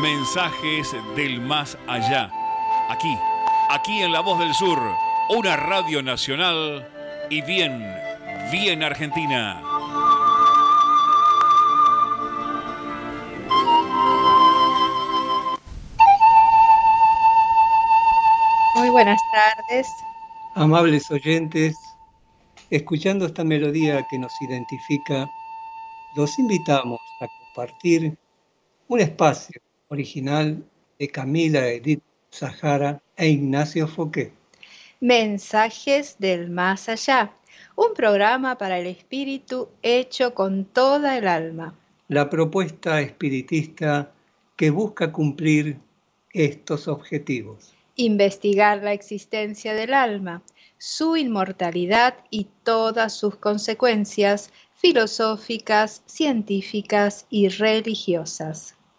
Mensajes del más allá. Aquí, aquí en La Voz del Sur, una radio nacional y bien, bien argentina. Muy buenas tardes. Amables oyentes, escuchando esta melodía que nos identifica, los invitamos a compartir un espacio original de Camila Edith Sahara e Ignacio Foquet. Mensajes del Más Allá, un programa para el espíritu hecho con toda el alma. La propuesta espiritista que busca cumplir estos objetivos. Investigar la existencia del alma, su inmortalidad y todas sus consecuencias filosóficas, científicas y religiosas.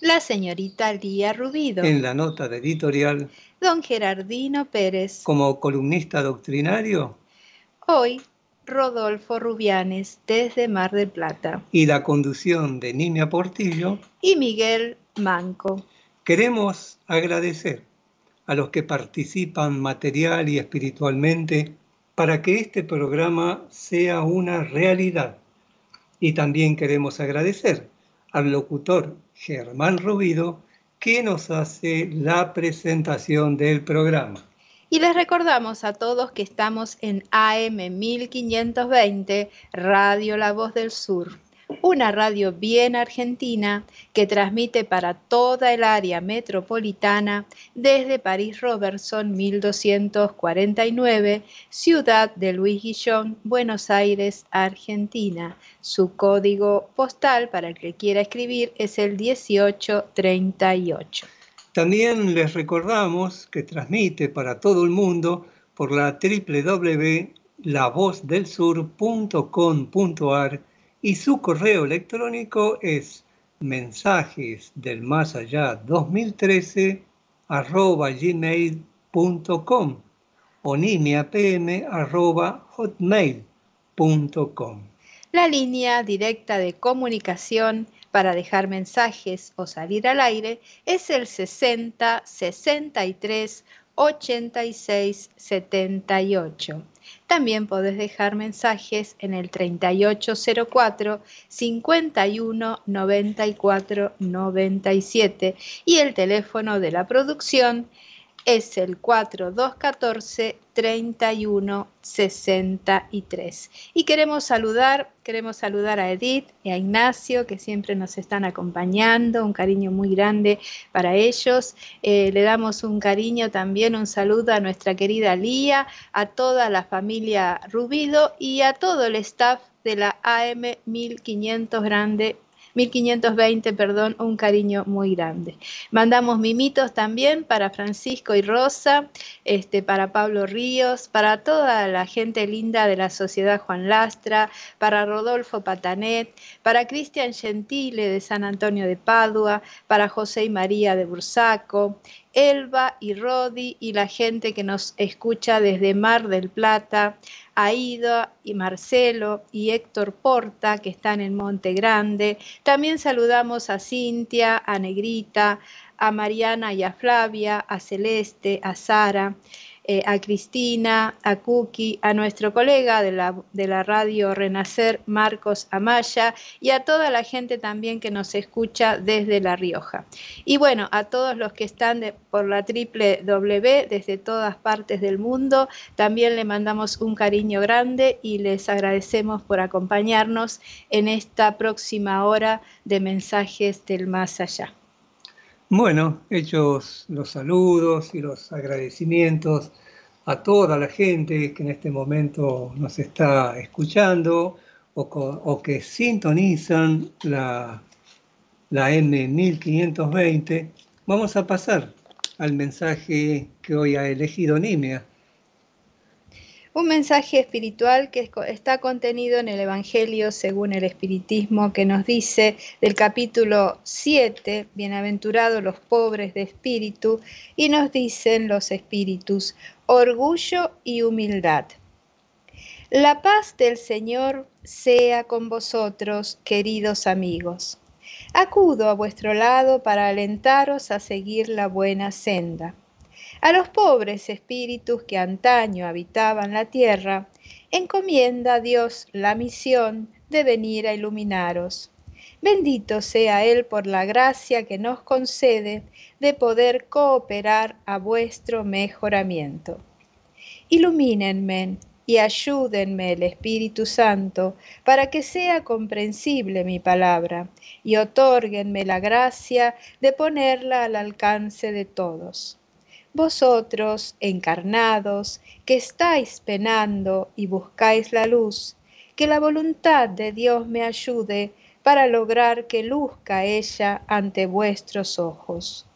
La señorita Lía Rubido. En la nota de editorial. Don Gerardino Pérez. Como columnista doctrinario. Hoy, Rodolfo Rubianes desde Mar del Plata. Y la conducción de Nimia Portillo. Y Miguel Manco. Queremos agradecer a los que participan material y espiritualmente para que este programa sea una realidad. Y también queremos agradecer al locutor Germán Rubido que nos hace la presentación del programa. Y les recordamos a todos que estamos en AM 1520, Radio La Voz del Sur una radio bien argentina que transmite para toda el área metropolitana desde París Robertson 1249, ciudad de Luis Guillón, Buenos Aires, Argentina. Su código postal para el que quiera escribir es el 1838. También les recordamos que transmite para todo el mundo por la www.lavozdelsur.com.ar y su correo electrónico es mensajes del más allá 2013 arroba gmail.com o pm arroba hotmail.com. La línea directa de comunicación para dejar mensajes o salir al aire es el 60 63 86 78. También podés dejar mensajes en el 3804 51 94 97 y el teléfono de la producción es el 4214 3163. Y queremos saludar, queremos saludar a Edith y a Ignacio que siempre nos están acompañando, un cariño muy grande para ellos. Eh, le damos un cariño también, un saludo a nuestra querida Lía, a toda la familia Rubido y a todo el staff de la AM 1500 Grande 1520, perdón, un cariño muy grande. Mandamos mimitos también para Francisco y Rosa, este, para Pablo Ríos, para toda la gente linda de la Sociedad Juan Lastra, para Rodolfo Patanet, para Cristian Gentile de San Antonio de Padua, para José y María de Bursaco, Elba y Rodi y la gente que nos escucha desde Mar del Plata, Aida y Marcelo y Héctor Porta que están en Monte Grande. También saludamos a Cintia, a Negrita, a Mariana y a Flavia, a Celeste, a Sara, eh, a Cristina, a Cookie, a nuestro colega de la, de la radio Renacer, Marcos Amaya, y a toda la gente también que nos escucha desde La Rioja. Y bueno, a todos los que están por la triple W desde todas partes del mundo, también le mandamos un cariño grande y les agradecemos por acompañarnos en esta próxima hora de mensajes del más allá. Bueno, hechos los saludos y los agradecimientos a toda la gente que en este momento nos está escuchando o, que sintonizan la, la M1520, vamos a pasar al mensaje que hoy ha elegido Nimia un mensaje espiritual que está contenido en el Evangelio según el Espiritismo que nos dice del capítulo 7, bienaventurados los pobres de espíritu, y nos dicen los espíritus, orgullo y humildad. La paz del Señor sea con vosotros, queridos amigos. Acudo a vuestro lado para alentaros a seguir la buena senda a los pobres espíritus que antaño habitaban la tierra, encomienda a Dios la misión de venir a iluminaros. Bendito sea Él por la gracia que nos concede de poder cooperar a vuestro mejoramiento. Ilumínenme y ayúdenme el Espíritu Santo para que sea comprensible mi palabra y otórguenme la gracia de ponerla al alcance de todos vosotros encarnados, que estáis penando y buscáis la luz, que la voluntad de Dios me ayude para lograr que luzca ella ante vuestros ojos.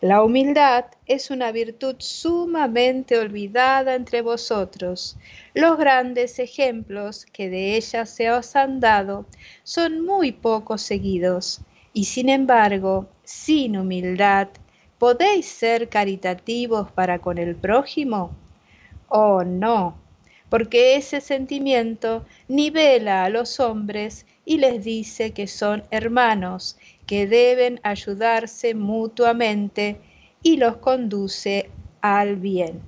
La humildad es una virtud sumamente olvidada entre vosotros. Los grandes ejemplos que de ella se os han dado son muy poco seguidos, y sin embargo, sin humildad ¿Podéis ser caritativos para con el prójimo? Oh, no, porque ese sentimiento nivela a los hombres y les dice que son hermanos, que deben ayudarse mutuamente y los conduce al bien.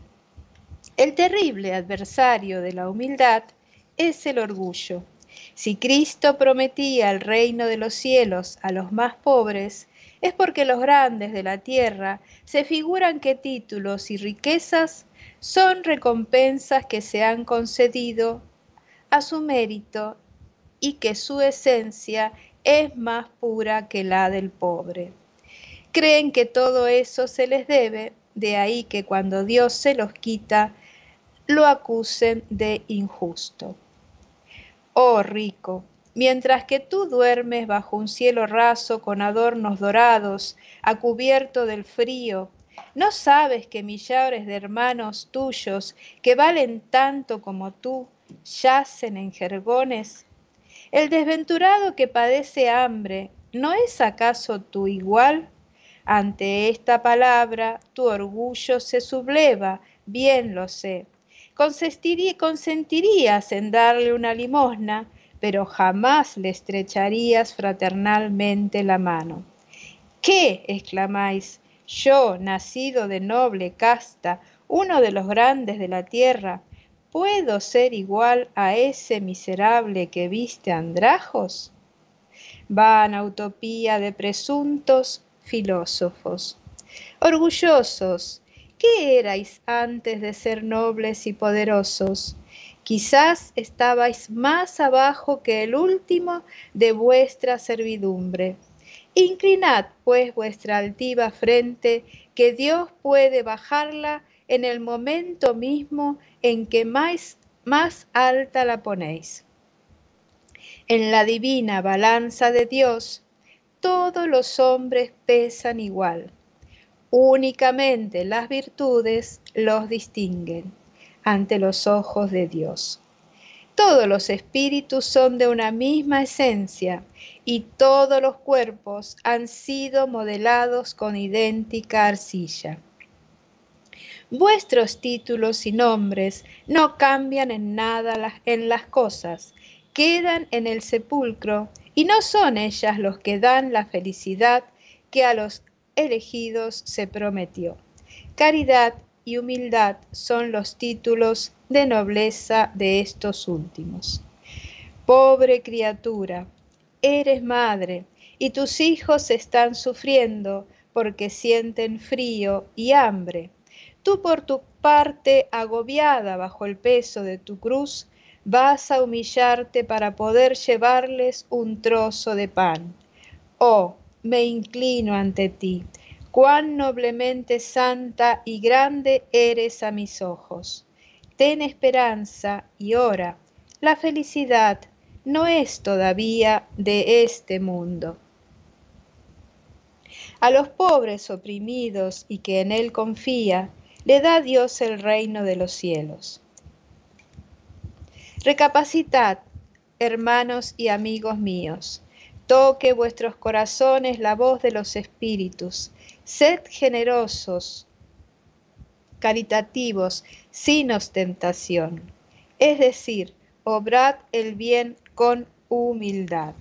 El terrible adversario de la humildad es el orgullo. Si Cristo prometía el reino de los cielos a los más pobres, es porque los grandes de la tierra se figuran que títulos y riquezas son recompensas que se han concedido a su mérito y que su esencia es más pura que la del pobre. Creen que todo eso se les debe, de ahí que cuando Dios se los quita, lo acusen de injusto. Oh rico, mientras que tú duermes bajo un cielo raso con adornos dorados, a cubierto del frío, ¿no sabes que millares de hermanos tuyos que valen tanto como tú yacen en jergones? El desventurado que padece hambre, ¿no es acaso tu igual? Ante esta palabra tu orgullo se subleva, bien lo sé. Consentirías en darle una limosna, pero jamás le estrecharías fraternalmente la mano. ¿Qué? exclamáis, yo, nacido de noble casta, uno de los grandes de la tierra, ¿puedo ser igual a ese miserable que viste andrajos? Van utopía de presuntos filósofos. Orgullosos, ¿qué erais antes de ser nobles y poderosos? Quizás estabais más abajo que el último de vuestra servidumbre. Inclinad pues vuestra altiva frente, que Dios puede bajarla en el momento mismo en que más, más alta la ponéis. En la divina balanza de Dios, todos los hombres pesan igual. Únicamente las virtudes los distinguen ante los ojos de Dios. Todos los espíritus son de una misma esencia y todos los cuerpos han sido modelados con idéntica arcilla. Vuestros títulos y nombres no cambian en nada en las cosas, quedan en el sepulcro y no son ellas los que dan la felicidad que a los elegidos se prometió. Caridad y humildad son los títulos de nobleza de estos últimos. Pobre criatura, eres madre y tus hijos están sufriendo porque sienten frío y hambre. Tú por tu parte, agobiada bajo el peso de tu cruz, vas a humillarte para poder llevarles un trozo de pan. Oh, me inclino ante ti, cuán noblemente santa y grande eres a mis ojos. Ten esperanza y ora. La felicidad no es todavía de este mundo. A los pobres oprimidos y que en Él confía, le da Dios el reino de los cielos. Recapacitad, hermanos y amigos míos, toque vuestros corazones la voz de los espíritus, sed generosos, caritativos, sin ostentación, es decir, obrad el bien con humildad.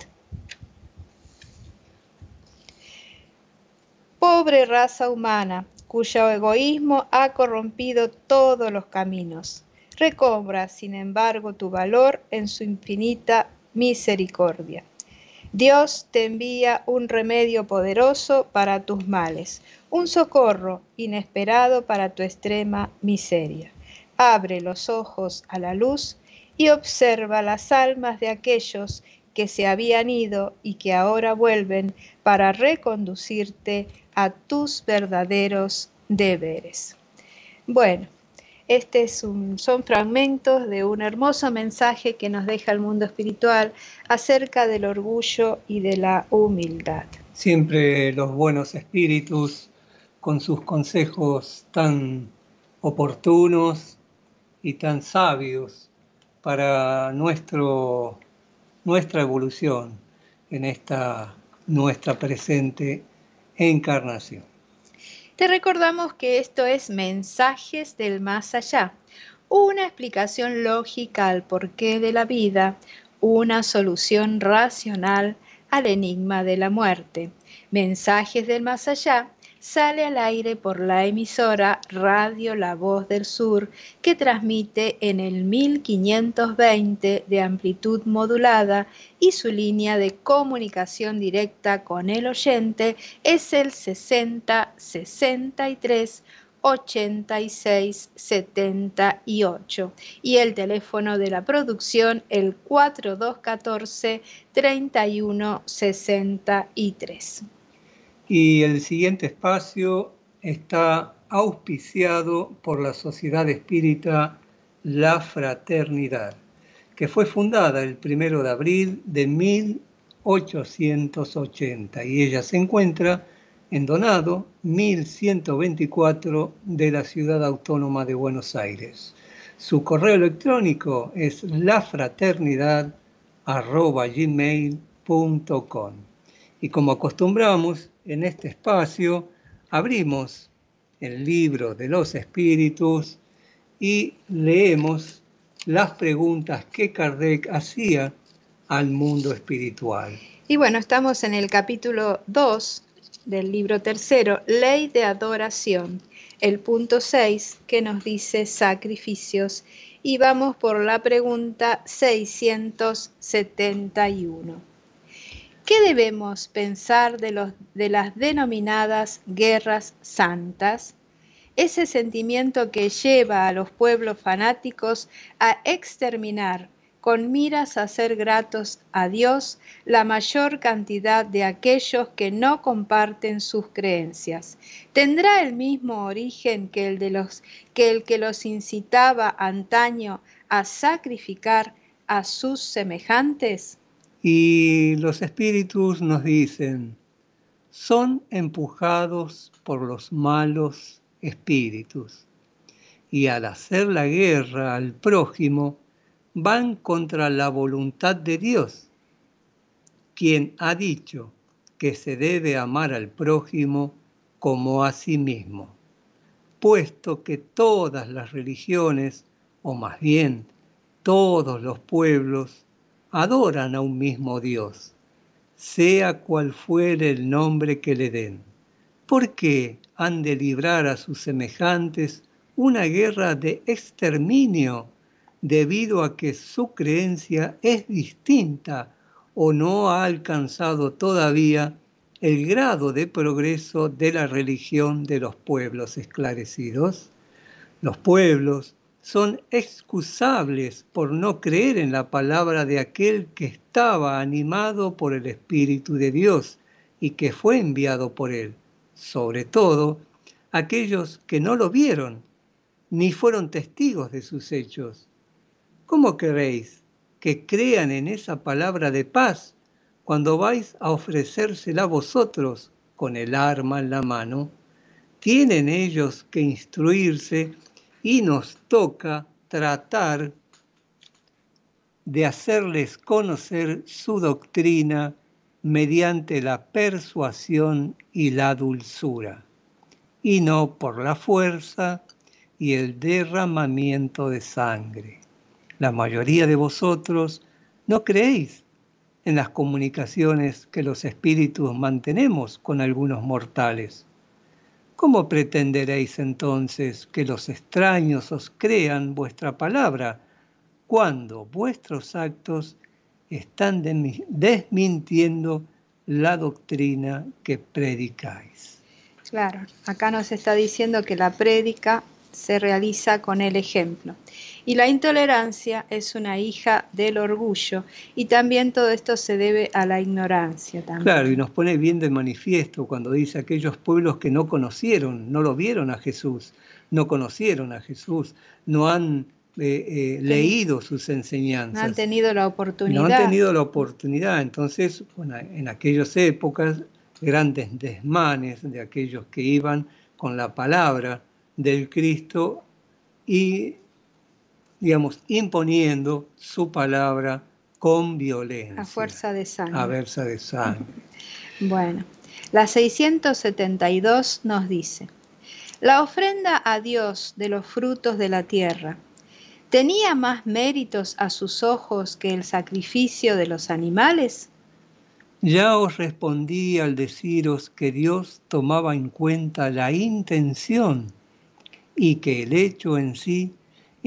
Pobre raza humana, cuyo egoísmo ha corrompido todos los caminos. Recobra, sin embargo, tu valor en su infinita misericordia. Dios te envía un remedio poderoso para tus males, un socorro inesperado para tu extrema miseria. Abre los ojos a la luz y observa las almas de aquellos que se habían ido y que ahora vuelven para reconducirte a tus verdaderos deberes. Bueno, este son fragmentos de un hermoso mensaje que nos deja el mundo espiritual acerca del orgullo y de la humildad. Siempre los buenos espíritus, con sus consejos tan oportunos y tan sabios para nuestro, nuestra evolución en esta nuestra presente encarnación. Te recordamos que esto es Mensajes del Más Allá, una explicación lógica al porqué de la vida, una solución racional al enigma de la muerte. Mensajes del Más Allá sale al aire por la emisora Radio La Voz del Sur, que transmite en el 1520 de amplitud modulada y su línea de comunicación directa con el oyente es el 60 63 86 78 y el teléfono de la producción el 4214 31 63 y el siguiente espacio está auspiciado por la Sociedad Espírita La Fraternidad, que fue fundada el primero de abril de 1880 y ella se encuentra en Donado 1124 de la Ciudad Autónoma de Buenos Aires. Su correo electrónico es lafraternidad.gmail.com y como acostumbramos, en este espacio abrimos el libro de los espíritus y leemos las preguntas que Kardec hacía al mundo espiritual. Y bueno, estamos en el capítulo 2 del libro tercero, Ley de Adoración, el punto 6 que nos dice sacrificios. Y vamos por la pregunta 671. ¿Qué debemos pensar de, los, de las denominadas guerras santas? Ese sentimiento que lleva a los pueblos fanáticos a exterminar con miras a ser gratos a Dios la mayor cantidad de aquellos que no comparten sus creencias. ¿Tendrá el mismo origen que el, de los, que, el que los incitaba antaño a sacrificar a sus semejantes? Y los espíritus nos dicen, son empujados por los malos espíritus. Y al hacer la guerra al prójimo, van contra la voluntad de Dios, quien ha dicho que se debe amar al prójimo como a sí mismo, puesto que todas las religiones, o más bien todos los pueblos, adoran a un mismo Dios, sea cual fuere el nombre que le den. ¿Por qué han de librar a sus semejantes una guerra de exterminio debido a que su creencia es distinta o no ha alcanzado todavía el grado de progreso de la religión de los pueblos esclarecidos? Los pueblos son excusables por no creer en la palabra de aquel que estaba animado por el Espíritu de Dios y que fue enviado por él, sobre todo aquellos que no lo vieron ni fueron testigos de sus hechos. ¿Cómo queréis que crean en esa palabra de paz cuando vais a ofrecérsela vosotros con el arma en la mano? Tienen ellos que instruirse y nos toca tratar de hacerles conocer su doctrina mediante la persuasión y la dulzura, y no por la fuerza y el derramamiento de sangre. La mayoría de vosotros no creéis en las comunicaciones que los espíritus mantenemos con algunos mortales ¿Cómo pretenderéis entonces que los extraños os crean vuestra palabra cuando vuestros actos están desmintiendo la doctrina que predicáis? Claro, acá nos está diciendo que la prédica se realiza con el ejemplo. Y la intolerancia es una hija del orgullo y también todo esto se debe a la ignorancia. También. Claro, y nos pone bien de manifiesto cuando dice aquellos pueblos que no conocieron, no lo vieron a Jesús, no conocieron a Jesús, no han eh, eh, leído sus enseñanzas. No han tenido la oportunidad. No han tenido la oportunidad. Entonces, en aquellas épocas, grandes desmanes de aquellos que iban con la palabra del Cristo y digamos, imponiendo su palabra con violencia. A fuerza de sangre. A fuerza de sangre. Bueno, la 672 nos dice, la ofrenda a Dios de los frutos de la tierra, ¿tenía más méritos a sus ojos que el sacrificio de los animales? Ya os respondí al deciros que Dios tomaba en cuenta la intención y que el hecho en sí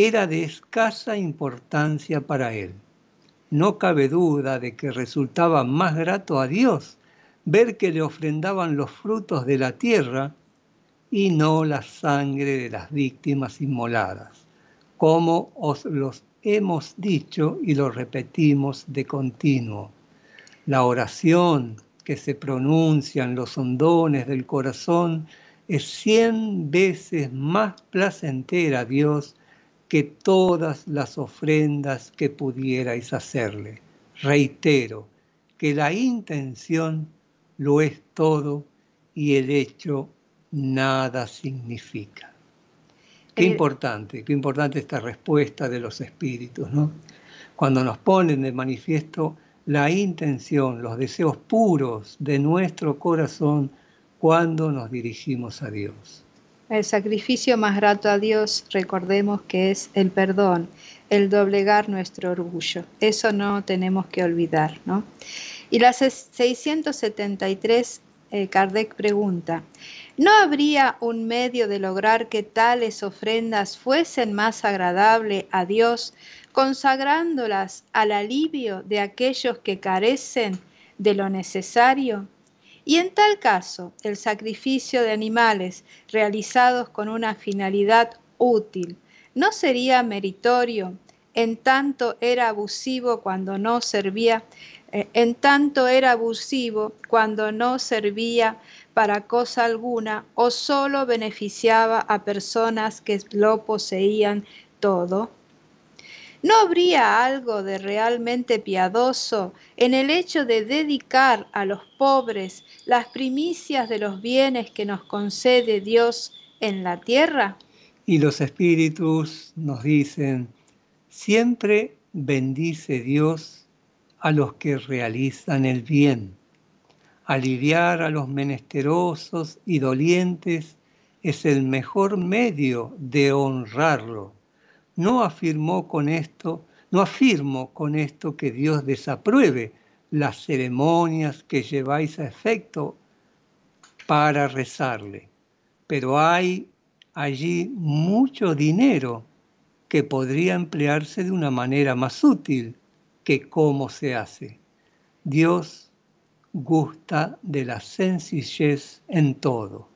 era de escasa importancia para él. No cabe duda de que resultaba más grato a Dios ver que le ofrendaban los frutos de la tierra y no la sangre de las víctimas inmoladas, como os los hemos dicho y lo repetimos de continuo. La oración que se pronuncia en los hondones del corazón es cien veces más placentera a Dios que todas las ofrendas que pudierais hacerle. Reitero que la intención lo es todo y el hecho nada significa. Qué importante, qué importante esta respuesta de los espíritus, ¿no? Cuando nos ponen de manifiesto la intención, los deseos puros de nuestro corazón cuando nos dirigimos a Dios. El sacrificio más grato a Dios, recordemos que es el perdón, el doblegar nuestro orgullo. Eso no tenemos que olvidar, ¿no? Y la 673, eh, Kardec pregunta, ¿no habría un medio de lograr que tales ofrendas fuesen más agradables a Dios, consagrándolas al alivio de aquellos que carecen de lo necesario? Y en tal caso, el sacrificio de animales realizados con una finalidad útil no sería meritorio, en tanto era abusivo cuando no servía, eh, en tanto era abusivo cuando no servía para cosa alguna o solo beneficiaba a personas que lo poseían todo. ¿No habría algo de realmente piadoso en el hecho de dedicar a los pobres las primicias de los bienes que nos concede Dios en la tierra? Y los espíritus nos dicen, siempre bendice Dios a los que realizan el bien. Aliviar a los menesterosos y dolientes es el mejor medio de honrarlo no afirmó con esto, no afirmo con esto que Dios desapruebe las ceremonias que lleváis a efecto para rezarle. Pero hay allí mucho dinero que podría emplearse de una manera más útil que cómo se hace. Dios gusta de la sencillez en todo.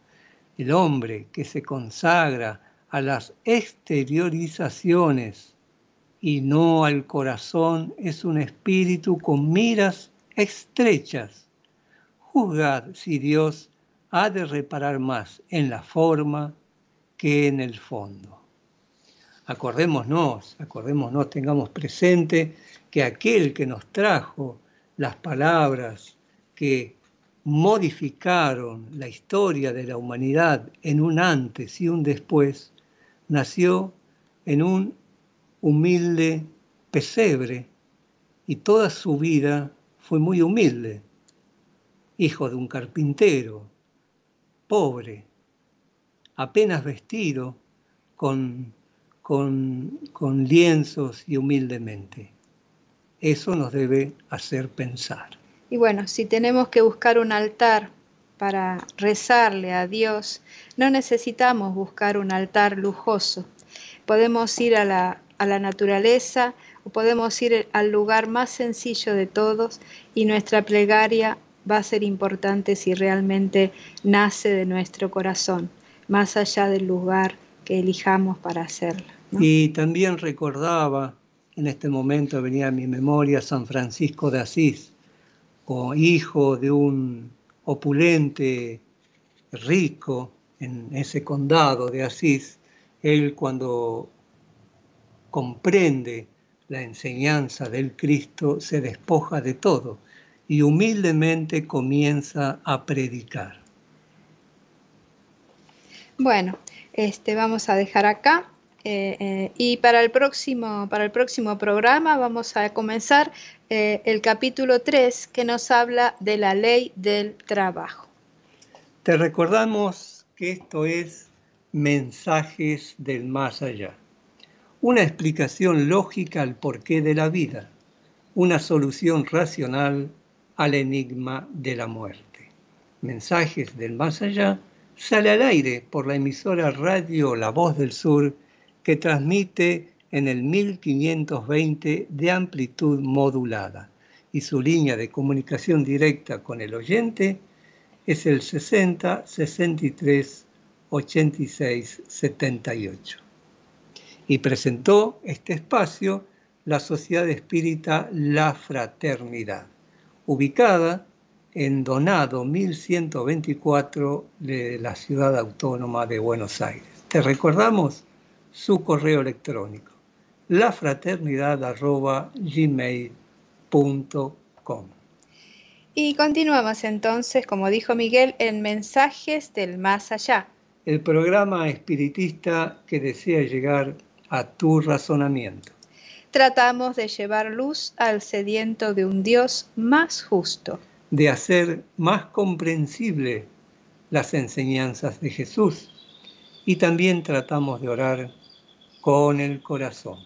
El hombre que se consagra a las exteriorizaciones y no al corazón es un espíritu con miras estrechas. Juzgad si Dios ha de reparar más en la forma que en el fondo. Acordémonos, acordémonos, tengamos presente que aquel que nos trajo las palabras que modificaron la historia de la humanidad en un antes y un después, nació en un humilde pesebre y toda su vida fue muy humilde, hijo de un carpintero, pobre, apenas vestido, con, con, lienzos y humildemente. Eso nos debe hacer pensar. Y bueno, si tenemos que buscar un altar para rezarle a Dios, no necesitamos buscar un altar lujoso. Podemos ir a la, a la naturaleza o podemos ir al lugar más sencillo de todos y nuestra plegaria va a ser importante si realmente nace de nuestro corazón, más allá del lugar que elijamos para hacerlo. Y también recordaba, en este momento venía a mi memoria San Francisco de Asís, o hijo de un opulente rico en ese condado de Asís, él cuando comprende la enseñanza del Cristo se despoja de todo y humildemente comienza a predicar. Bueno, este, vamos a dejar acá. Eh, eh, y para el, próximo, para el próximo programa vamos a comenzar eh, el capítulo 3 que nos habla de la ley del trabajo. Te recordamos que esto es mensajes del más allá, una explicación lógica al porqué de la vida, una solución racional al enigma de la muerte. Mensajes del más allá sale al aire por la emisora radio La Voz del Sur que transmite en el 1520 de amplitud modulada y su línea de comunicación directa con el oyente es el 60 63 86 78. Y presentó este espacio la Sociedad Espírita La Fraternidad ubicada en Donado 1124 de la ciudad autónoma de Buenos Aires. Te recordamos su correo electrónico, lafraternidad.gmail.com. Y continuamos entonces, como dijo Miguel, en Mensajes del Más Allá. El programa espiritista que desea llegar a tu razonamiento tratamos de llevar luz al sediento de un Dios más justo. De hacer más comprensible las enseñanzas de Jesús. Y también tratamos de orar con el corazón.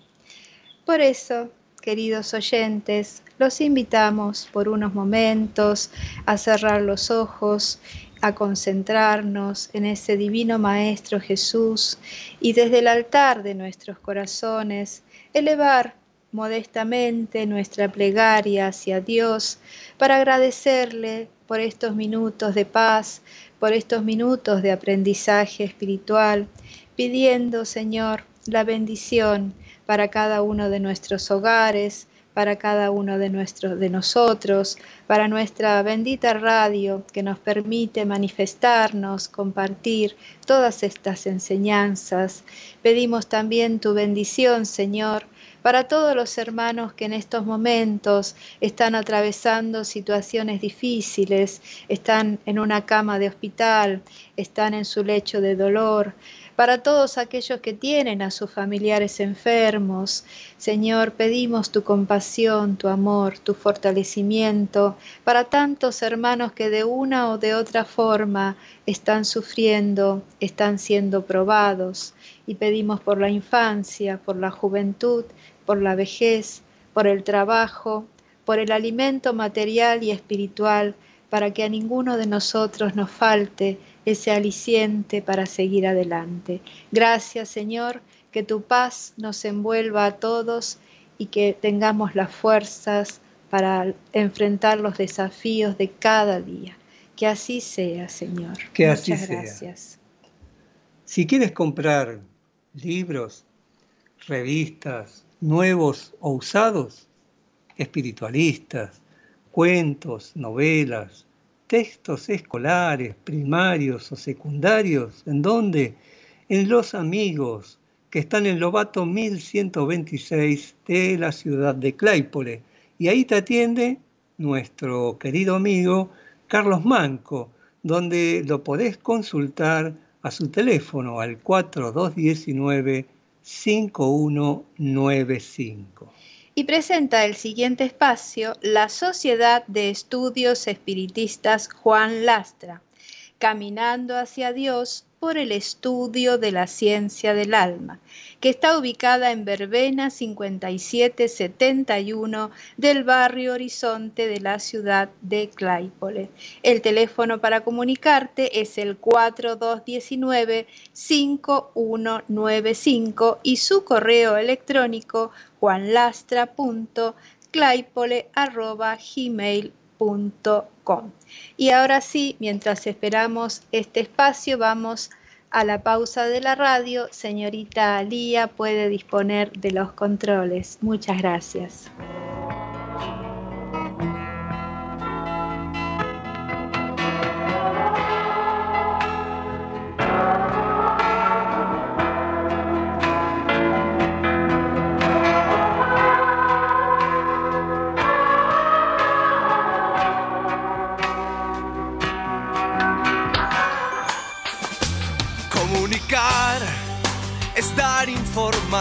Por eso, queridos oyentes, los invitamos por unos momentos a cerrar los ojos, a concentrarnos en ese divino Maestro Jesús y desde el altar de nuestros corazones elevar modestamente nuestra plegaria hacia Dios para agradecerle por estos minutos de paz, por estos minutos de aprendizaje espiritual, pidiendo, Señor, la bendición para cada uno de nuestros hogares, para cada uno de, nuestros, de nosotros, para nuestra bendita radio que nos permite manifestarnos, compartir todas estas enseñanzas. Pedimos también tu bendición, Señor, para todos los hermanos que en estos momentos están atravesando situaciones difíciles, están en una cama de hospital, están en su lecho de dolor, para todos aquellos que tienen a sus familiares enfermos. Señor, pedimos tu compasión, tu amor, tu fortalecimiento para tantos hermanos que de una o de otra forma están sufriendo, están siendo probados. Y pedimos por la infancia, por la juventud, por la vejez, por el trabajo, por el alimento material y espiritual para que a ninguno de nosotros nos falte ese aliciente para seguir adelante. Gracias Señor, que tu paz nos envuelva a todos y que tengamos las fuerzas para enfrentar los desafíos de cada día. Que así sea, Señor. Que Muchas así gracias. Si quieres comprar libros, revistas, nuevos o usados, espiritualistas, cuentos, novelas, textos escolares, primarios o secundarios, ¿en dónde? En Los Amigos, que están en Lobato 1126 de la ciudad de Claypole. Y ahí te atiende nuestro querido amigo Carlos Manco, donde lo podés consultar a su teléfono al 4219 5195. Y presenta el siguiente espacio la Sociedad de Estudios Espiritistas Juan Lastra, Caminando hacia Dios por el estudio de la ciencia del alma, que está ubicada en Verbena 5771 del barrio Horizonte de la ciudad de Claypole. El teléfono para comunicarte es el 4219-5195 y su correo electrónico juanlastra.claypole.gmail.com. Y ahora sí, mientras esperamos este espacio, vamos a la pausa de la radio. Señorita Alía puede disponer de los controles. Muchas gracias.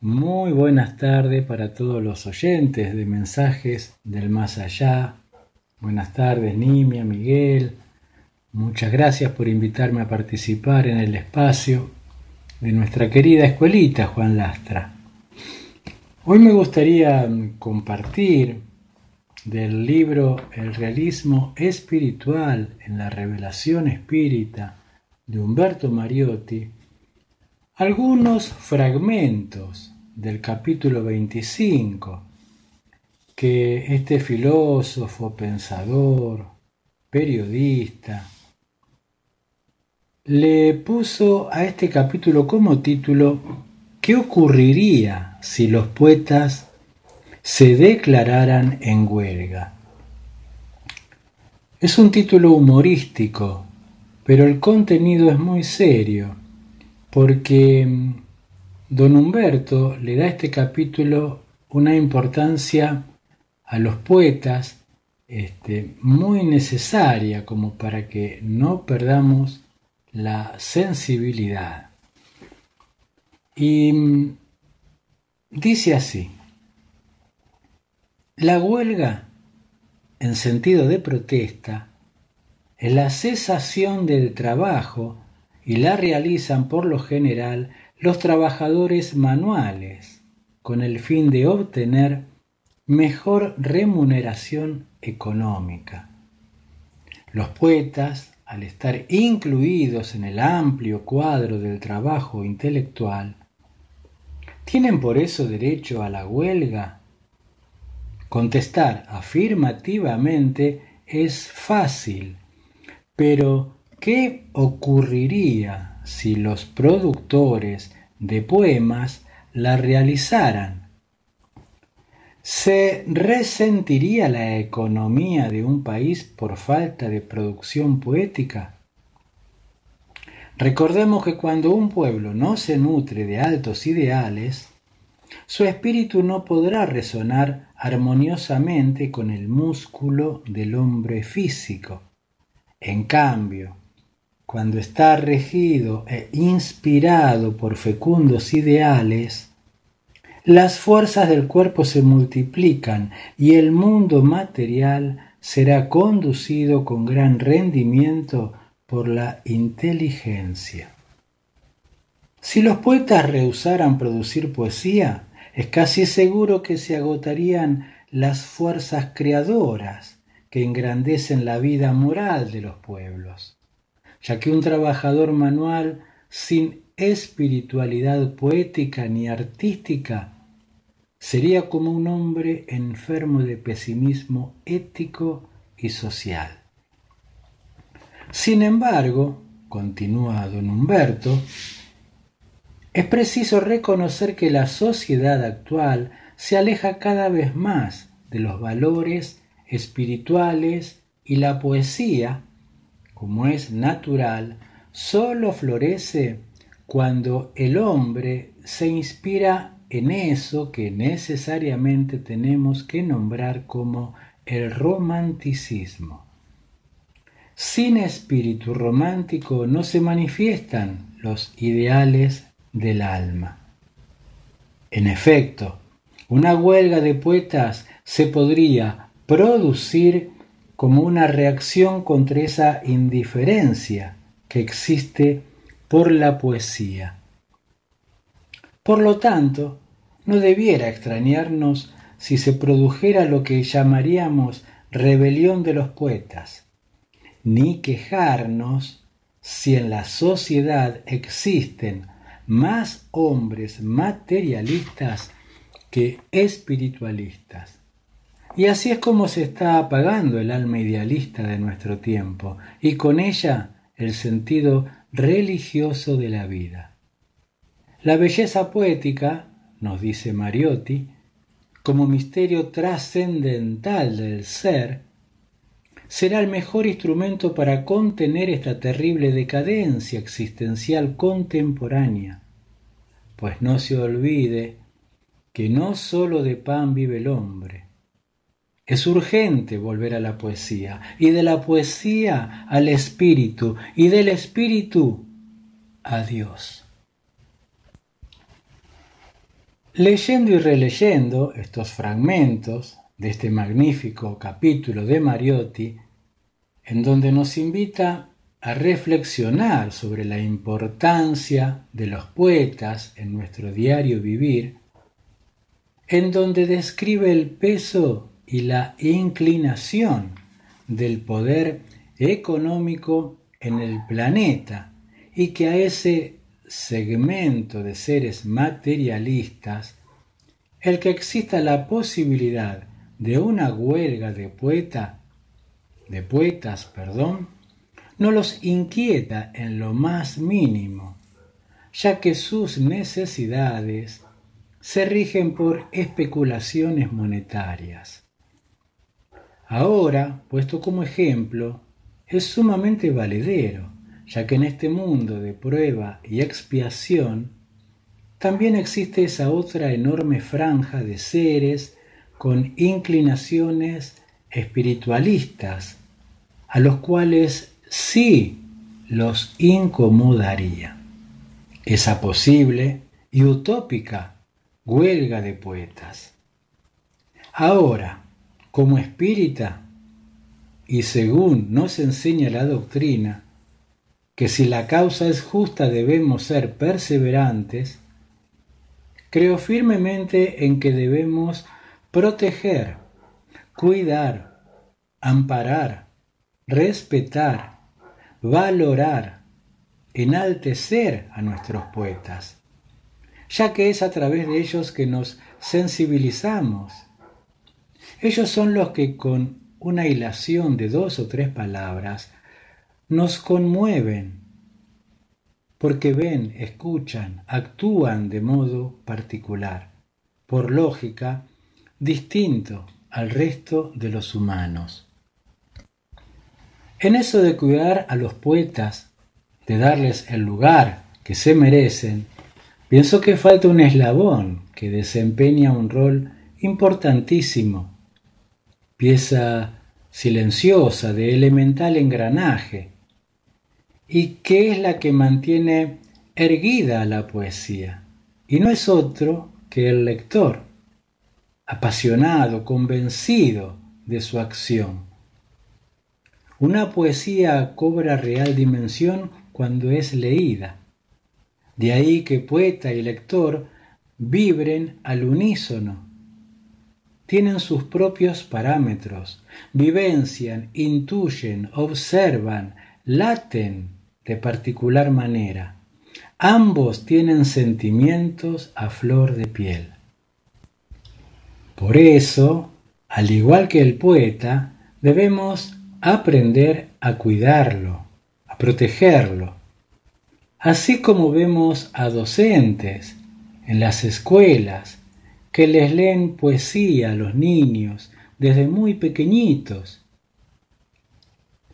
Muy buenas tardes para todos los oyentes de mensajes del más allá. Buenas tardes Nimia, Miguel. Muchas gracias por invitarme a participar en el espacio de nuestra querida escuelita Juan Lastra. Hoy me gustaría compartir del libro El realismo espiritual en la revelación espírita de Humberto Mariotti algunos fragmentos del capítulo 25 que este filósofo, pensador, periodista, le puso a este capítulo como título ¿Qué ocurriría si los poetas se declararan en huelga? Es un título humorístico, pero el contenido es muy serio porque mm, don Humberto le da a este capítulo una importancia a los poetas este, muy necesaria como para que no perdamos la sensibilidad. Y mm, dice así, la huelga, en sentido de protesta, es la cesación del trabajo y la realizan por lo general los trabajadores manuales con el fin de obtener mejor remuneración económica. Los poetas, al estar incluidos en el amplio cuadro del trabajo intelectual, ¿tienen por eso derecho a la huelga? Contestar afirmativamente es fácil, pero ¿qué ocurriría si los productores de poemas la realizaran? ¿Se resentiría la economía de un país por falta de producción poética? Recordemos que cuando un pueblo no se nutre de altos ideales, su espíritu no podrá resonar armoniosamente con el músculo del hombre físico. En cambio, cuando está regido e inspirado por fecundos ideales, las fuerzas del cuerpo se multiplican y el mundo material será conducido con gran rendimiento por la inteligencia. Si los poetas rehusaran producir poesía, es casi seguro que se agotarían las fuerzas creadoras que engrandecen la vida moral de los pueblos, ya que un trabajador manual sin espiritualidad poética ni artística sería como un hombre enfermo de pesimismo ético y social. Sin embargo, continúa don Humberto, es preciso reconocer que la sociedad actual se aleja cada vez más de los valores espirituales y la poesía, como es natural, sólo florece cuando el hombre se inspira en eso que necesariamente tenemos que nombrar como el romanticismo. Sin espíritu romántico no se manifiestan los ideales del alma. En efecto, una huelga de poetas se podría producir como una reacción contra esa indiferencia que existe por la poesía. Por lo tanto, no debiera extrañarnos si se produjera lo que llamaríamos rebelión de los poetas, ni quejarnos si en la sociedad existen más hombres materialistas que espiritualistas. Y así es como se está apagando el alma idealista de nuestro tiempo y con ella el sentido religioso de la vida. La belleza poética, nos dice Mariotti, como misterio trascendental del ser, será el mejor instrumento para contener esta terrible decadencia existencial contemporánea, pues no se olvide que no sólo de pan vive el hombre. Es urgente volver a la poesía, y de la poesía al espíritu, y del espíritu a Dios. Leyendo y releyendo estos fragmentos de este magnífico capítulo de Mariotti, en donde nos invita a reflexionar sobre la importancia de los poetas en nuestro diario vivir, en donde describe el peso y la inclinación del poder económico en el planeta y que a ese segmento de seres materialistas, el que exista la posibilidad de una huelga de poeta, de poetas, perdón, no los inquieta en lo más mínimo, ya que sus necesidades se rigen por especulaciones monetarias. Ahora, puesto como ejemplo, es sumamente valedero, ya que en este mundo de prueba y expiación también existe esa otra enorme franja de seres con inclinaciones espiritualistas, a los cuales sí los incomodaría. Esa posible y utópica huelga de poetas. Ahora, como espírita, y según nos enseña la doctrina, que si la causa es justa debemos ser perseverantes, creo firmemente en que debemos proteger, cuidar, amparar, respetar, valorar, enaltecer a nuestros poetas, ya que es a través de ellos que nos sensibilizamos. Ellos son los que con una hilación de dos o tres palabras nos conmueven, porque ven, escuchan, actúan de modo particular, por lógica, distinto al resto de los humanos. En eso de cuidar a los poetas, de darles el lugar que se merecen, pienso que falta un eslabón que desempeña un rol importantísimo, pieza silenciosa de elemental engranaje, y que es la que mantiene erguida la poesía, y no es otro que el lector, apasionado, convencido de su acción. Una poesía cobra real dimensión cuando es leída. De ahí que poeta y lector vibren al unísono. Tienen sus propios parámetros, vivencian, intuyen, observan, laten de particular manera. Ambos tienen sentimientos a flor de piel. Por eso, al igual que el poeta, debemos aprender a cuidarlo, a protegerlo. Así como vemos a docentes en las escuelas que les leen poesía a los niños desde muy pequeñitos.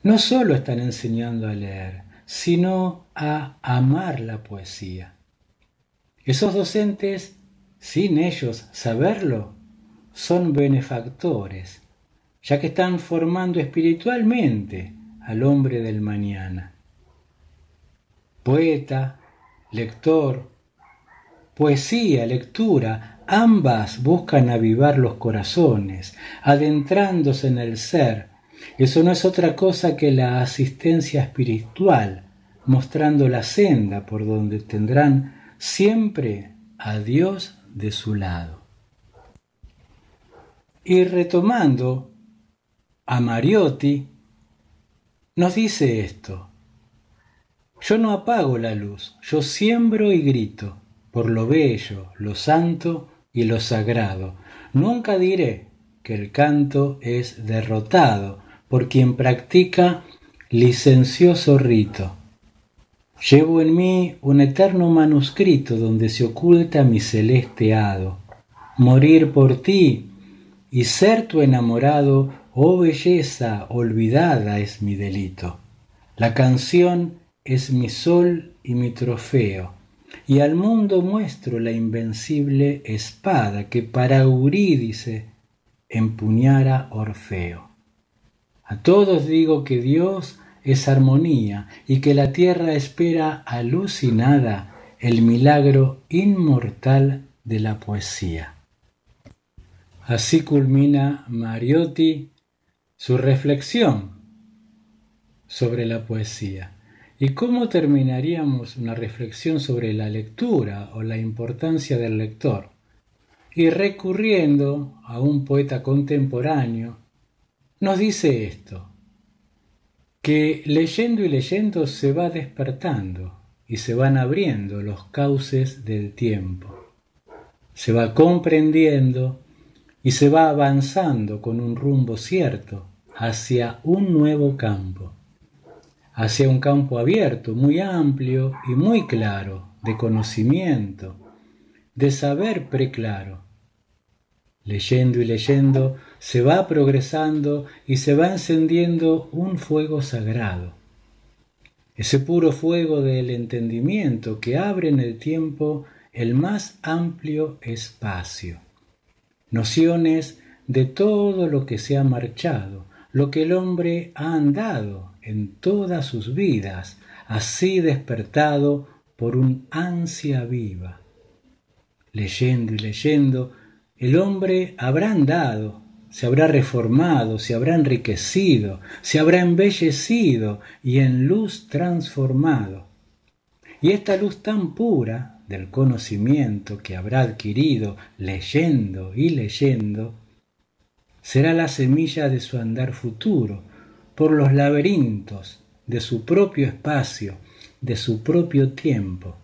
No solo están enseñando a leer, sino a amar la poesía. Esos docentes, sin ellos saberlo, son benefactores, ya que están formando espiritualmente al hombre del mañana. Poeta, lector, poesía, lectura, ambas buscan avivar los corazones, adentrándose en el ser. Eso no es otra cosa que la asistencia espiritual, mostrando la senda por donde tendrán siempre a Dios de su lado. Y retomando a Mariotti, nos dice esto. Yo no apago la luz, yo siembro y grito por lo bello, lo santo y lo sagrado. Nunca diré que el canto es derrotado por quien practica licencioso rito. Llevo en mí un eterno manuscrito donde se oculta mi celeste hado. Morir por ti y ser tu enamorado, oh belleza olvidada es mi delito. La canción es mi sol y mi trofeo, y al mundo muestro la invencible espada que para Eurídice empuñara Orfeo. A todos digo que Dios es armonía y que la tierra espera alucinada el milagro inmortal de la poesía. Así culmina Mariotti su reflexión sobre la poesía. ¿Y cómo terminaríamos una reflexión sobre la lectura o la importancia del lector? Y recurriendo a un poeta contemporáneo, nos dice esto, que leyendo y leyendo se va despertando y se van abriendo los cauces del tiempo. Se va comprendiendo y se va avanzando con un rumbo cierto hacia un nuevo campo, hacia un campo abierto, muy amplio y muy claro, de conocimiento, de saber preclaro. Leyendo y leyendo se va progresando y se va encendiendo un fuego sagrado, ese puro fuego del entendimiento que abre en el tiempo el más amplio espacio nociones de todo lo que se ha marchado, lo que el hombre ha andado en todas sus vidas, así despertado por un ansia viva. Leyendo y leyendo, el hombre habrá andado, se habrá reformado, se habrá enriquecido, se habrá embellecido y en luz transformado. Y esta luz tan pura del conocimiento que habrá adquirido leyendo y leyendo, será la semilla de su andar futuro por los laberintos de su propio espacio, de su propio tiempo.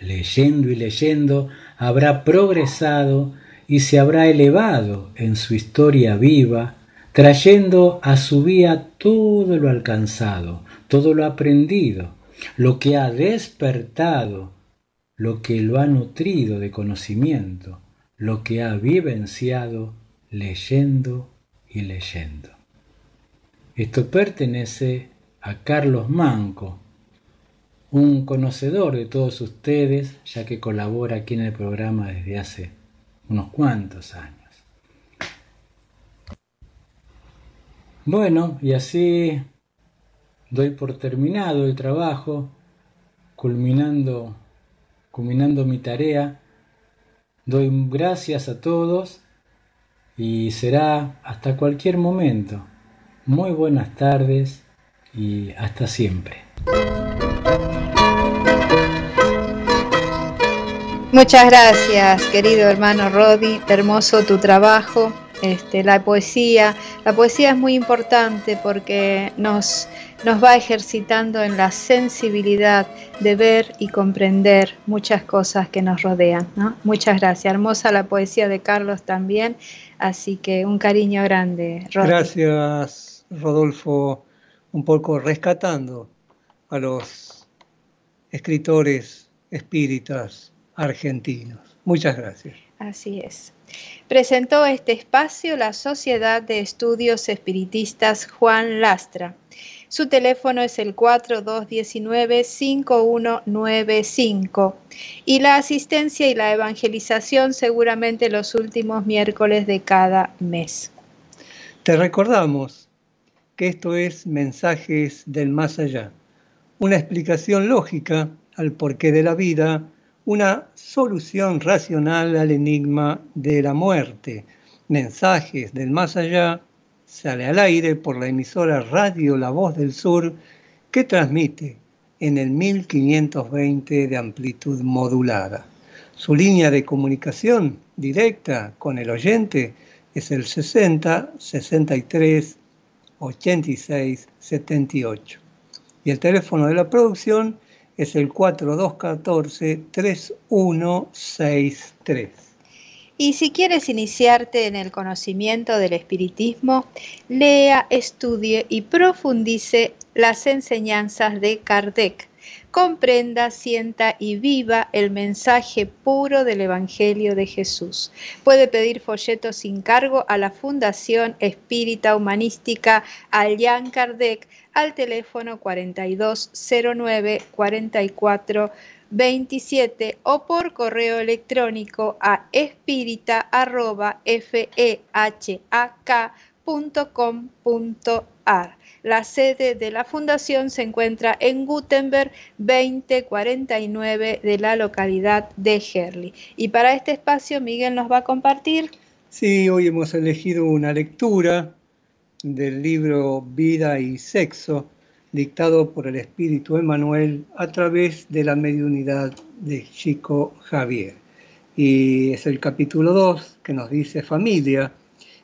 Leyendo y leyendo habrá progresado y se habrá elevado en su historia viva, trayendo a su vía todo lo alcanzado, todo lo aprendido, lo que ha despertado, lo que lo ha nutrido de conocimiento, lo que ha vivenciado leyendo y leyendo. Esto pertenece a Carlos Manco, un conocedor de todos ustedes, ya que colabora aquí en el programa desde hace unos cuantos años. Bueno, y así doy por terminado el trabajo, culminando, mi tarea. Doy gracias a todos y será hasta cualquier momento. Muy buenas tardes y hasta siempre. Muchas gracias, querido hermano Rodi. Hermoso tu trabajo. Este, la poesía, la poesía es muy importante porque nos, nos va ejercitando en la sensibilidad de ver y comprender muchas cosas que nos rodean. Muchas gracias. Hermosa la poesía de Carlos también, así que un cariño grande. Gracias, Rodolfo, un poco rescatando a los escritores espíritas argentinos. Muchas gracias. Así es. Presentó este espacio la Sociedad de Estudios Espiritistas Juan Lastra. Su teléfono es el 4219-5195 y la asistencia y la evangelización seguramente los últimos miércoles de cada mes. Te recordamos esto es Mensajes del Más Allá, una explicación lógica al porqué de la vida una solución racional al enigma de la muerte. Mensajes del más allá sale al aire por la emisora Radio La Voz del Sur que transmite en el 1520 de amplitud modulada. Su línea de comunicación directa con el oyente es el 60 63 86 78. Y el teléfono de la producción es el 4214-3163. Y si quieres iniciarte en el conocimiento del espiritismo, lea, estudie y profundice las enseñanzas de Kardec. Comprenda, sienta y viva el mensaje puro del Evangelio de Jesús. Puede pedir folletos sin cargo a la Fundación Espírita Humanística Allan Kardec al teléfono 4209 44 27 o por correo electrónico a espírita.fehak.com.ar. La sede de la fundación se encuentra en Gutenberg 2049 de la localidad de Herli. Y para este espacio Miguel nos va a compartir. Sí, hoy hemos elegido una lectura del libro Vida y Sexo, dictado por el Espíritu Emanuel a través de la mediunidad de Chico Javier. Y es el capítulo 2 que nos dice familia,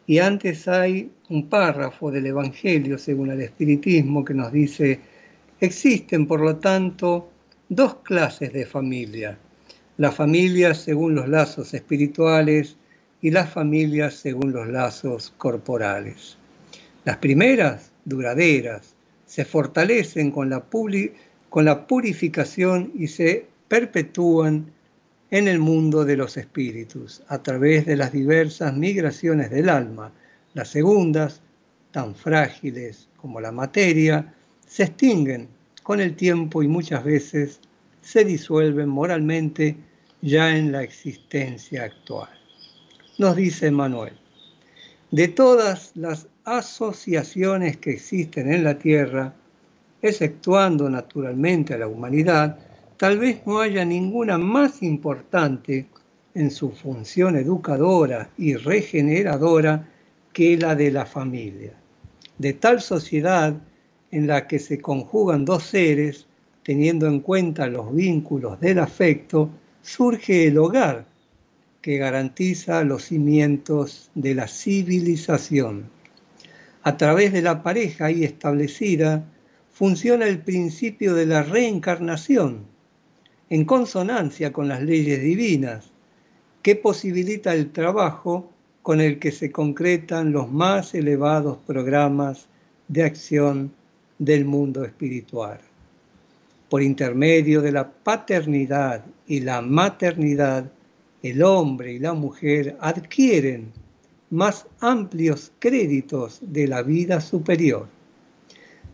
y antes hay un párrafo del Evangelio según el Espiritismo que nos dice, existen por lo tanto dos clases de familia, la familia según los lazos espirituales y las familias según los lazos corporales. Las primeras, duraderas, se fortalecen con la, con la purificación y se perpetúan en el mundo de los espíritus a través de las diversas migraciones del alma. Las segundas, tan frágiles como la materia, se extinguen con el tiempo y muchas veces se disuelven moralmente ya en la existencia actual. Nos dice Manuel, de todas las asociaciones que existen en la Tierra, exceptuando naturalmente a la humanidad, tal vez no haya ninguna más importante en su función educadora y regeneradora que la de la familia. De tal sociedad en la que se conjugan dos seres, teniendo en cuenta los vínculos del afecto, surge el hogar, que garantiza los cimientos de la civilización a través de la pareja ahí establecida, funciona el principio de la reencarnación, en consonancia con las leyes divinas, que posibilita el trabajo con el que se concretan los más elevados programas de acción del mundo espiritual. Por intermedio de la paternidad y la maternidad, el hombre y la mujer adquieren más amplios créditos de la vida superior.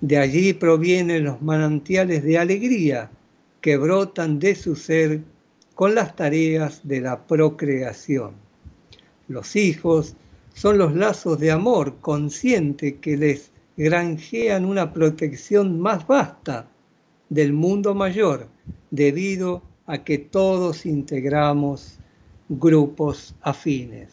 De allí provienen los manantiales de alegría que brotan de su ser con las tareas de la procreación. Los hijos son los lazos de amor consciente que les granjean una protección más vasta del mundo mayor debido a que todos integramos grupos afines.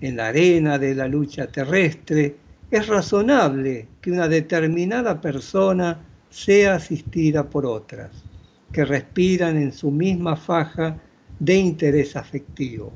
En la arena de la lucha terrestre es razonable que una determinada persona sea asistida por otras, que respiran en su misma faja de interés afectivo.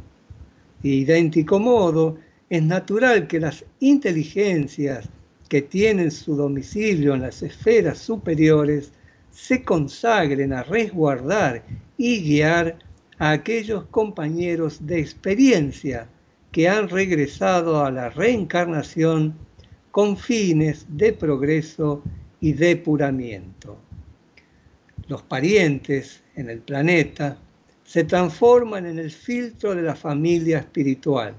De idéntico modo, es natural que las inteligencias que tienen su domicilio en las esferas superiores se consagren a resguardar y guiar a aquellos compañeros de experiencia que han regresado a la reencarnación con fines de progreso y depuramiento. Los parientes en el planeta se transforman en el filtro de la familia espiritual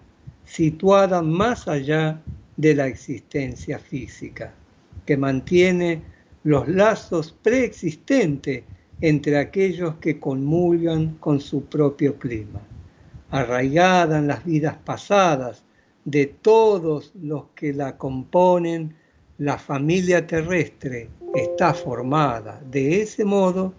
situada más allá de la existencia física, que mantiene los lazos preexistentes entre aquellos que comulgan con su propio clima, arraigada en las vidas pasadas de todos los que la componen, la familia terrestre está formada de ese modo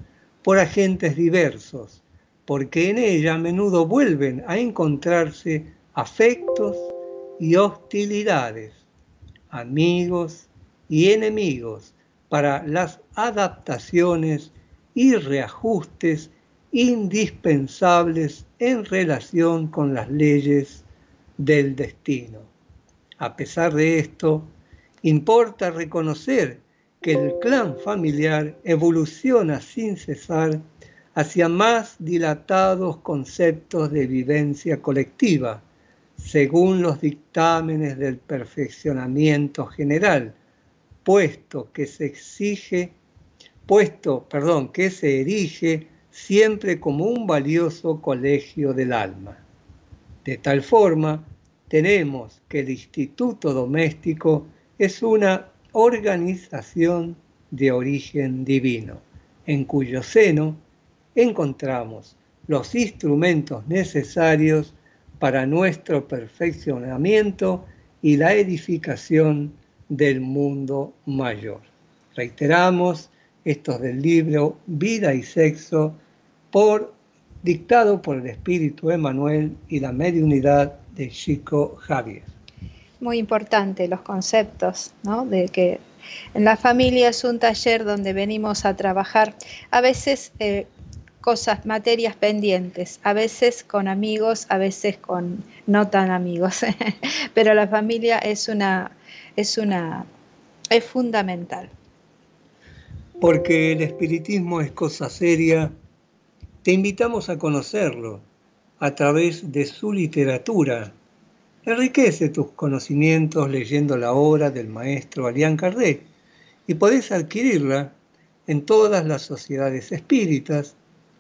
por agentes diversos, porque en ella a menudo vuelven a encontrarse afectos y hostilidades, amigos y enemigos para las adaptaciones y reajustes indispensables en relación con las leyes del destino. A pesar de esto, importa reconocer que el clan familiar evoluciona sin cesar hacia más dilatados conceptos de vivencia colectiva, según los dictámenes del perfeccionamiento general, puesto que se exige, puesto, perdón, que se erige siempre como un valioso colegio del alma. De tal forma, tenemos que el Instituto Doméstico es una organización de origen divino, en cuyo seno encontramos los instrumentos necesarios para nuestro perfeccionamiento y la edificación del mundo mayor. Reiteramos, esto del libro Vida y Sexo, por, dictado por el Espíritu Emanuel y la mediunidad de Chico Javier. Muy importante los conceptos, ¿no? De que en la familia es un taller donde venimos a trabajar. A veces eh, cosas, materias pendientes, a veces con amigos, a veces con no tan amigos, pero la familia es una, es una, es fundamental. Porque el espiritismo es cosa seria, te invitamos a conocerlo a través de su literatura. Enriquece tus conocimientos leyendo la obra del maestro Alián Kardec y podés adquirirla en todas las sociedades espíritas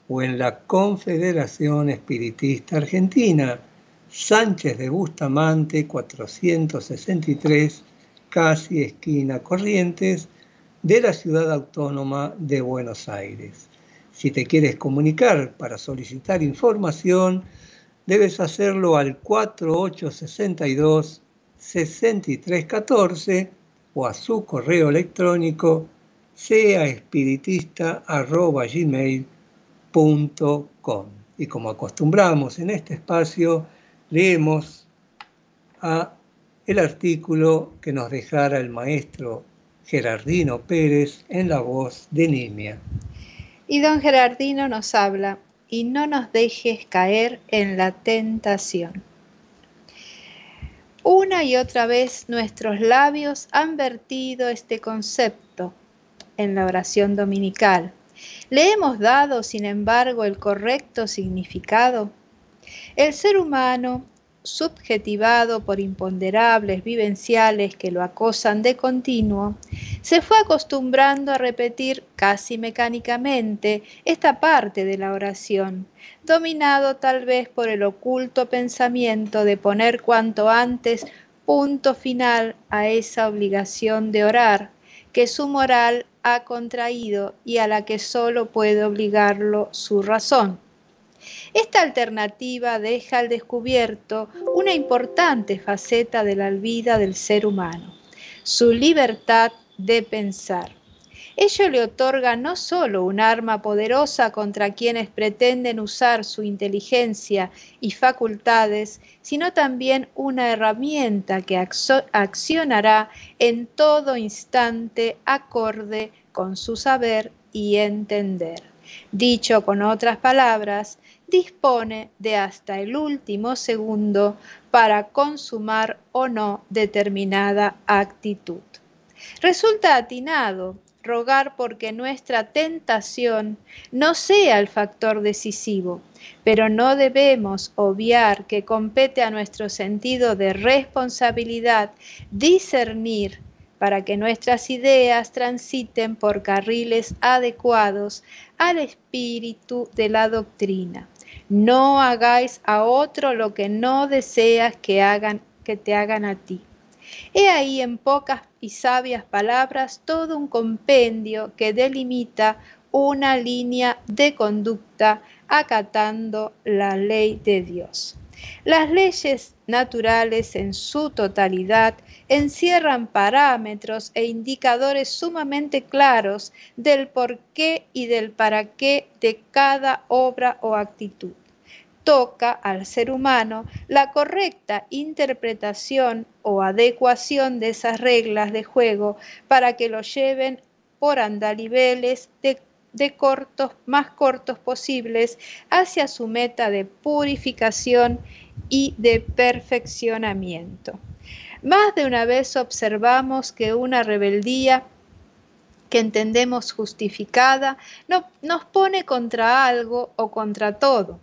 o en la Confederación Espiritista Argentina, Sánchez de Bustamante 463, casi esquina Corrientes, de la Ciudad Autónoma de Buenos Aires. Si te quieres comunicar para solicitar información, debes hacerlo al 4862 6314 o a su correo electrónico seaespiritista.gmail.com y como acostumbramos en este espacio, leemos a el artículo que nos dejara el maestro Gerardino Pérez en la voz de Nimia. Y don Gerardino nos habla, y no nos dejes caer en la tentación. Una y otra vez nuestros labios han vertido este concepto en la oración dominical ¿Le hemos dado, sin embargo, el correcto significado? El ser humano subjetivado por imponderables vivenciales que lo acosan de continuo, se fue acostumbrando a repetir casi mecánicamente esta parte de la oración, dominado tal vez por el oculto pensamiento de poner cuanto antes punto final a esa obligación de orar que su moral ha contraído y a la que solo puede obligarlo su razón. Esta alternativa deja al descubierto una importante faceta de la vida del ser humano, su libertad de pensar. Ello le otorga no solo un arma poderosa contra quienes pretenden usar su inteligencia y facultades, sino también una herramienta que accionará en todo instante acorde con su saber y entender. Dicho con otras palabras, dispone de hasta el último segundo para consumar o no determinada actitud. Resulta atinado rogar porque nuestra tentación no sea el factor decisivo, pero no debemos obviar que compete a nuestro sentido de responsabilidad discernir para que nuestras ideas transiten por carriles adecuados al espíritu de la doctrina. No hagáis a otro lo que no deseas que hagan que te hagan a ti. He ahí en pocas y sabias palabras todo un compendio que delimita una línea de conducta acatando la ley de Dios. Las leyes naturales en su totalidad encierran parámetros e indicadores sumamente claros del por qué y del para qué de cada obra o actitud. Toca al ser humano la correcta interpretación o adecuación de esas reglas de juego para que lo lleven por andaliveles de, de cortos, más cortos posibles hacia su meta de purificación y de perfeccionamiento. Más de una vez observamos que una rebeldía que entendemos justificada no, nos pone contra algo o contra todo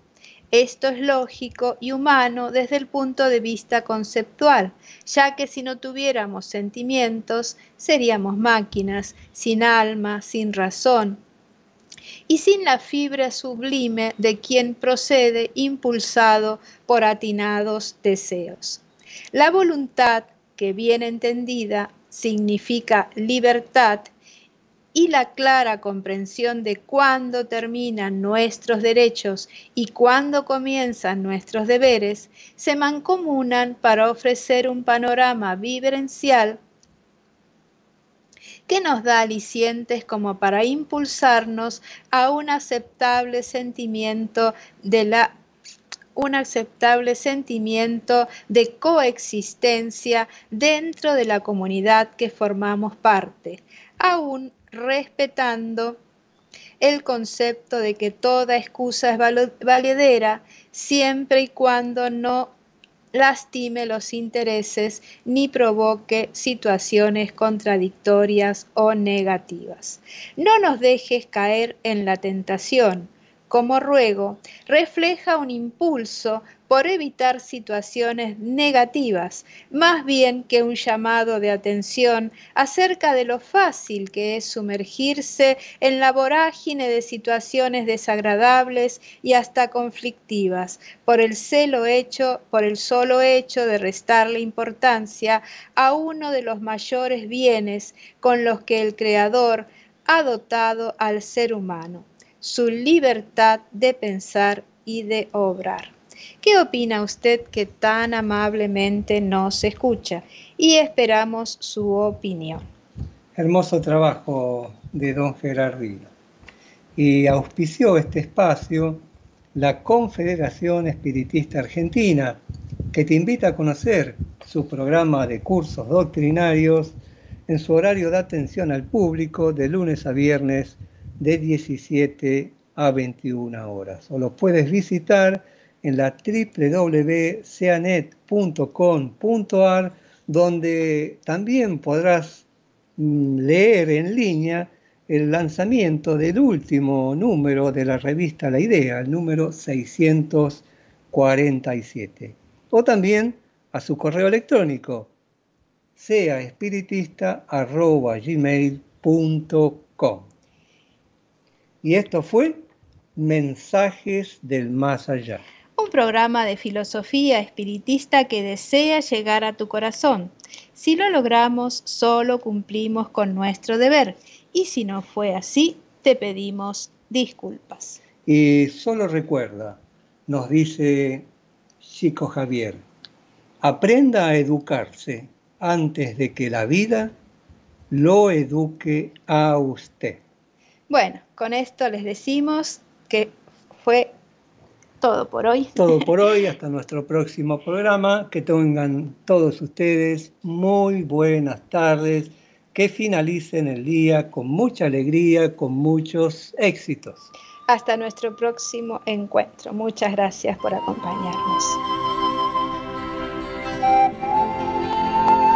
esto es lógico y humano desde el punto de vista conceptual, ya que si no tuviéramos sentimientos, seríamos máquinas, sin alma, sin razón, y sin la fibra sublime de quien procede impulsado por atinados deseos. La voluntad, que bien entendida significa libertad, y la clara comprensión de cuándo terminan nuestros derechos y cuándo comienzan nuestros deberes, se mancomunan para ofrecer un panorama vivencial que nos da alicientes como para impulsarnos a un aceptable sentimiento de la un aceptable sentimiento de coexistencia dentro de la comunidad que formamos parte, aún respetando el concepto de que toda excusa es valedera siempre y cuando no lastime los intereses ni provoque situaciones contradictorias o negativas. No nos dejes caer en la tentación. Como ruego, refleja un impulso por evitar situaciones negativas, más bien que un llamado de atención acerca de lo fácil que es sumergirse en la vorágine de situaciones desagradables y hasta conflictivas, por el celo hecho, por el solo hecho de restarle importancia a uno de los mayores bienes con los que el Creador ha dotado al ser humano, su libertad de pensar y de obrar. ¿Qué opina usted que tan amablemente nos escucha? Y esperamos su opinión. Hermoso trabajo de don Gerardino. Y auspició este espacio la Confederación Espiritista Argentina, que te invita a conocer su programa de cursos doctrinarios en su horario de atención al público de lunes a viernes de 17 a 21 horas. O lo puedes visitar en la www.seanet.com.ar, donde también podrás mm, leer en línea el lanzamiento del último número de la revista La Idea, el número 647. o también a su correo electrónico sea espiritista.gmail.com. Y esto fue Mensajes del Más Allá. Un programa de filosofía espiritista que desea llegar a tu corazón. Si lo logramos, solo cumplimos con nuestro deber. Y si no fue así, te pedimos disculpas. Y solo recuerda, nos dice Chico Javier, aprenda a educarse antes de que la vida lo eduque a usted. Bueno, con esto les decimos que fue todo por hoy. Todo por hoy, hasta nuestro próximo programa. Que tengan todos ustedes muy buenas tardes, que finalicen el día con mucha alegría, con muchos éxitos. Hasta nuestro próximo encuentro. Muchas gracias por acompañarnos.